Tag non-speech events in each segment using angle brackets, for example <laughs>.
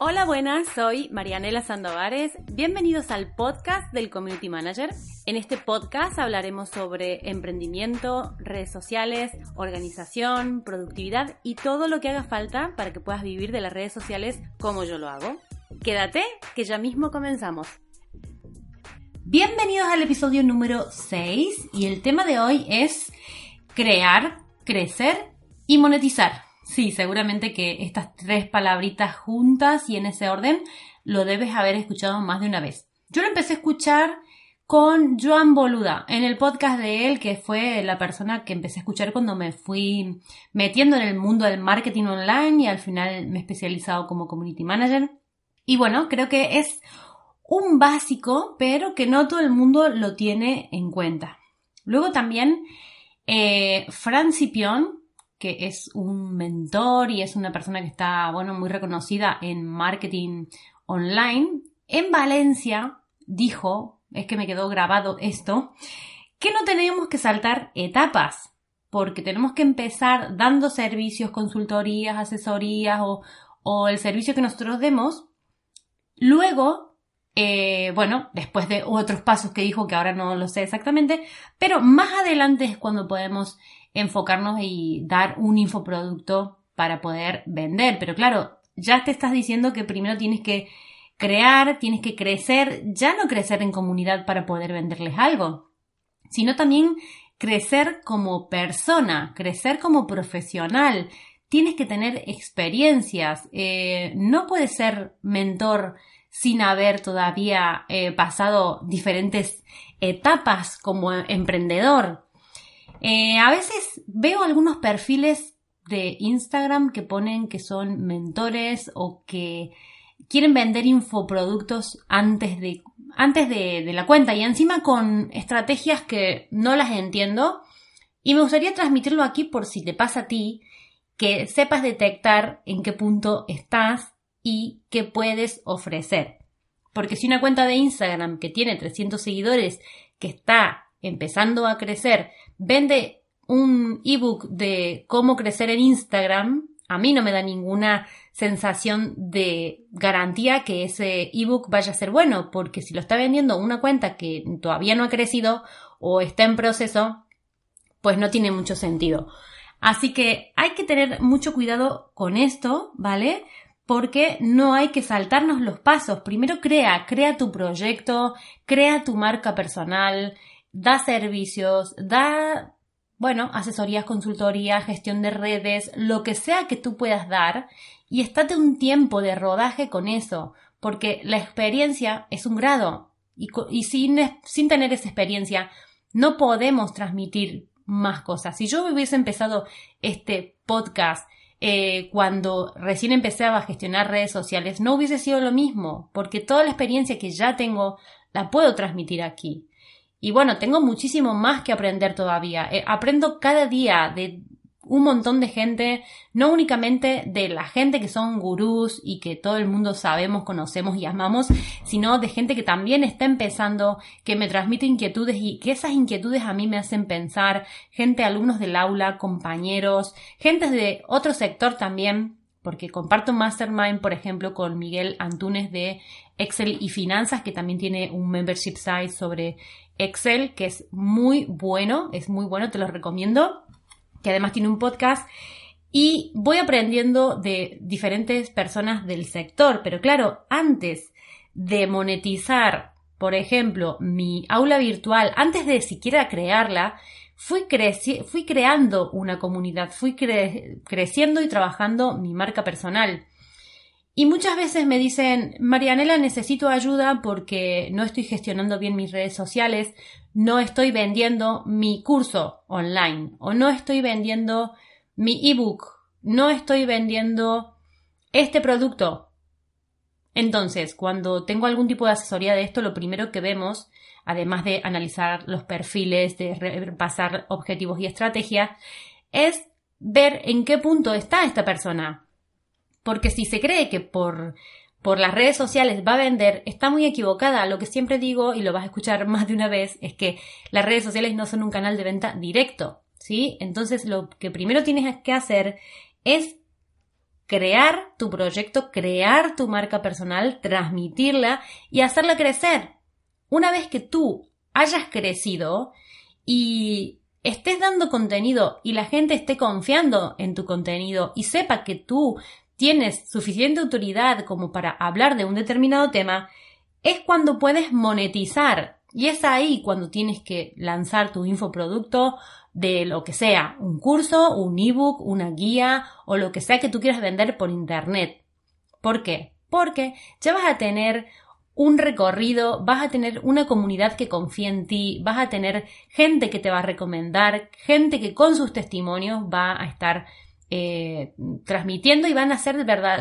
Hola, buenas, soy Marianela Sandovares. Bienvenidos al podcast del Community Manager. En este podcast hablaremos sobre emprendimiento, redes sociales, organización, productividad y todo lo que haga falta para que puedas vivir de las redes sociales como yo lo hago. Quédate, que ya mismo comenzamos. Bienvenidos al episodio número 6 y el tema de hoy es crear, crecer y monetizar. Sí, seguramente que estas tres palabritas juntas y en ese orden lo debes haber escuchado más de una vez. Yo lo empecé a escuchar con Joan Boluda en el podcast de él, que fue la persona que empecé a escuchar cuando me fui metiendo en el mundo del marketing online y al final me he especializado como community manager. Y bueno, creo que es un básico, pero que no todo el mundo lo tiene en cuenta. Luego también eh, Fran que es un mentor y es una persona que está, bueno, muy reconocida en marketing online, en Valencia dijo, es que me quedó grabado esto, que no tenemos que saltar etapas, porque tenemos que empezar dando servicios, consultorías, asesorías o, o el servicio que nosotros demos. Luego, eh, bueno, después de otros pasos que dijo que ahora no lo sé exactamente, pero más adelante es cuando podemos enfocarnos y dar un infoproducto para poder vender. Pero claro, ya te estás diciendo que primero tienes que crear, tienes que crecer, ya no crecer en comunidad para poder venderles algo, sino también crecer como persona, crecer como profesional. Tienes que tener experiencias. Eh, no puedes ser mentor sin haber todavía eh, pasado diferentes etapas como emprendedor. Eh, a veces veo algunos perfiles de Instagram que ponen que son mentores o que quieren vender infoproductos antes de, antes de, la cuenta y encima con estrategias que no las entiendo y me gustaría transmitirlo aquí por si te pasa a ti, que sepas detectar en qué punto estás y qué puedes ofrecer. Porque si una cuenta de Instagram que tiene 300 seguidores, que está empezando a crecer, vende un ebook de cómo crecer en Instagram, a mí no me da ninguna sensación de garantía que ese ebook vaya a ser bueno, porque si lo está vendiendo una cuenta que todavía no ha crecido o está en proceso, pues no tiene mucho sentido. Así que hay que tener mucho cuidado con esto, ¿vale? Porque no hay que saltarnos los pasos. Primero crea, crea tu proyecto, crea tu marca personal, da servicios, da, bueno, asesorías, consultoría, gestión de redes, lo que sea que tú puedas dar y estate un tiempo de rodaje con eso, porque la experiencia es un grado y, y sin, sin tener esa experiencia no podemos transmitir más cosas. Si yo hubiese empezado este podcast eh, cuando recién empecé a gestionar redes sociales, no hubiese sido lo mismo, porque toda la experiencia que ya tengo la puedo transmitir aquí. Y bueno, tengo muchísimo más que aprender todavía. Eh, aprendo cada día de un montón de gente, no únicamente de la gente que son gurús y que todo el mundo sabemos, conocemos y amamos, sino de gente que también está empezando, que me transmite inquietudes y que esas inquietudes a mí me hacen pensar, gente, alumnos del aula, compañeros, gente de otro sector también, porque comparto Mastermind, por ejemplo, con Miguel Antunes de Excel y Finanzas, que también tiene un membership site sobre Excel, que es muy bueno, es muy bueno, te lo recomiendo, que además tiene un podcast. Y voy aprendiendo de diferentes personas del sector, pero claro, antes de monetizar, por ejemplo, mi aula virtual, antes de siquiera crearla, fui, fui creando una comunidad, fui creciendo y trabajando mi marca personal. Y muchas veces me dicen, Marianela, necesito ayuda porque no estoy gestionando bien mis redes sociales, no estoy vendiendo mi curso online o no estoy vendiendo mi ebook, no estoy vendiendo este producto. Entonces, cuando tengo algún tipo de asesoría de esto, lo primero que vemos, además de analizar los perfiles, de repasar objetivos y estrategias, es ver en qué punto está esta persona porque si se cree que por, por las redes sociales va a vender, está muy equivocada. Lo que siempre digo, y lo vas a escuchar <laughs> más de una vez, es que las redes sociales no son un canal de venta directo, ¿sí? Entonces lo que primero tienes que hacer es crear tu proyecto, crear tu marca personal, transmitirla y hacerla crecer. Una vez que tú hayas crecido y estés dando contenido y la gente esté confiando en tu contenido y sepa que tú tienes suficiente autoridad como para hablar de un determinado tema, es cuando puedes monetizar. Y es ahí cuando tienes que lanzar tu infoproducto de lo que sea, un curso, un ebook, una guía o lo que sea que tú quieras vender por internet. ¿Por qué? Porque ya vas a tener un recorrido, vas a tener una comunidad que confía en ti, vas a tener gente que te va a recomendar, gente que con sus testimonios va a estar eh, transmitiendo y van a ser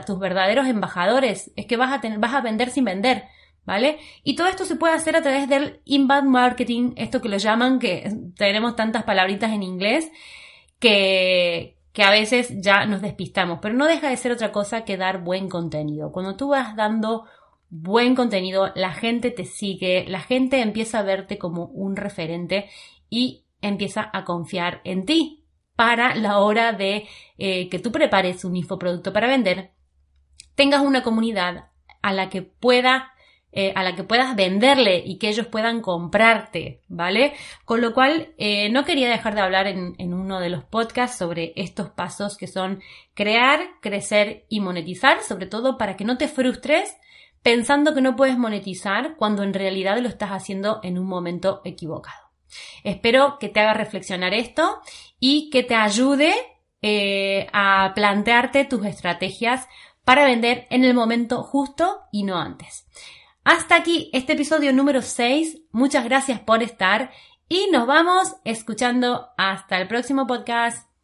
tus verdaderos embajadores. Es que vas a, tener, vas a vender sin vender. ¿Vale? Y todo esto se puede hacer a través del inbound marketing, esto que lo llaman, que tenemos tantas palabritas en inglés, que, que a veces ya nos despistamos, pero no deja de ser otra cosa que dar buen contenido. Cuando tú vas dando buen contenido, la gente te sigue, la gente empieza a verte como un referente y empieza a confiar en ti para la hora de eh, que tú prepares un infoproducto para vender, tengas una comunidad a la que pueda eh, a la que puedas venderle y que ellos puedan comprarte, ¿vale? Con lo cual, eh, no quería dejar de hablar en, en, uno de los podcasts sobre estos pasos que son crear, crecer y monetizar, sobre todo para que no te frustres pensando que no puedes monetizar cuando en realidad lo estás haciendo en un momento equivocado. Espero que te haga reflexionar esto y que te ayude eh, a plantearte tus estrategias para vender en el momento justo y no antes. Hasta aquí este episodio número 6. Muchas gracias por estar y nos vamos escuchando hasta el próximo podcast.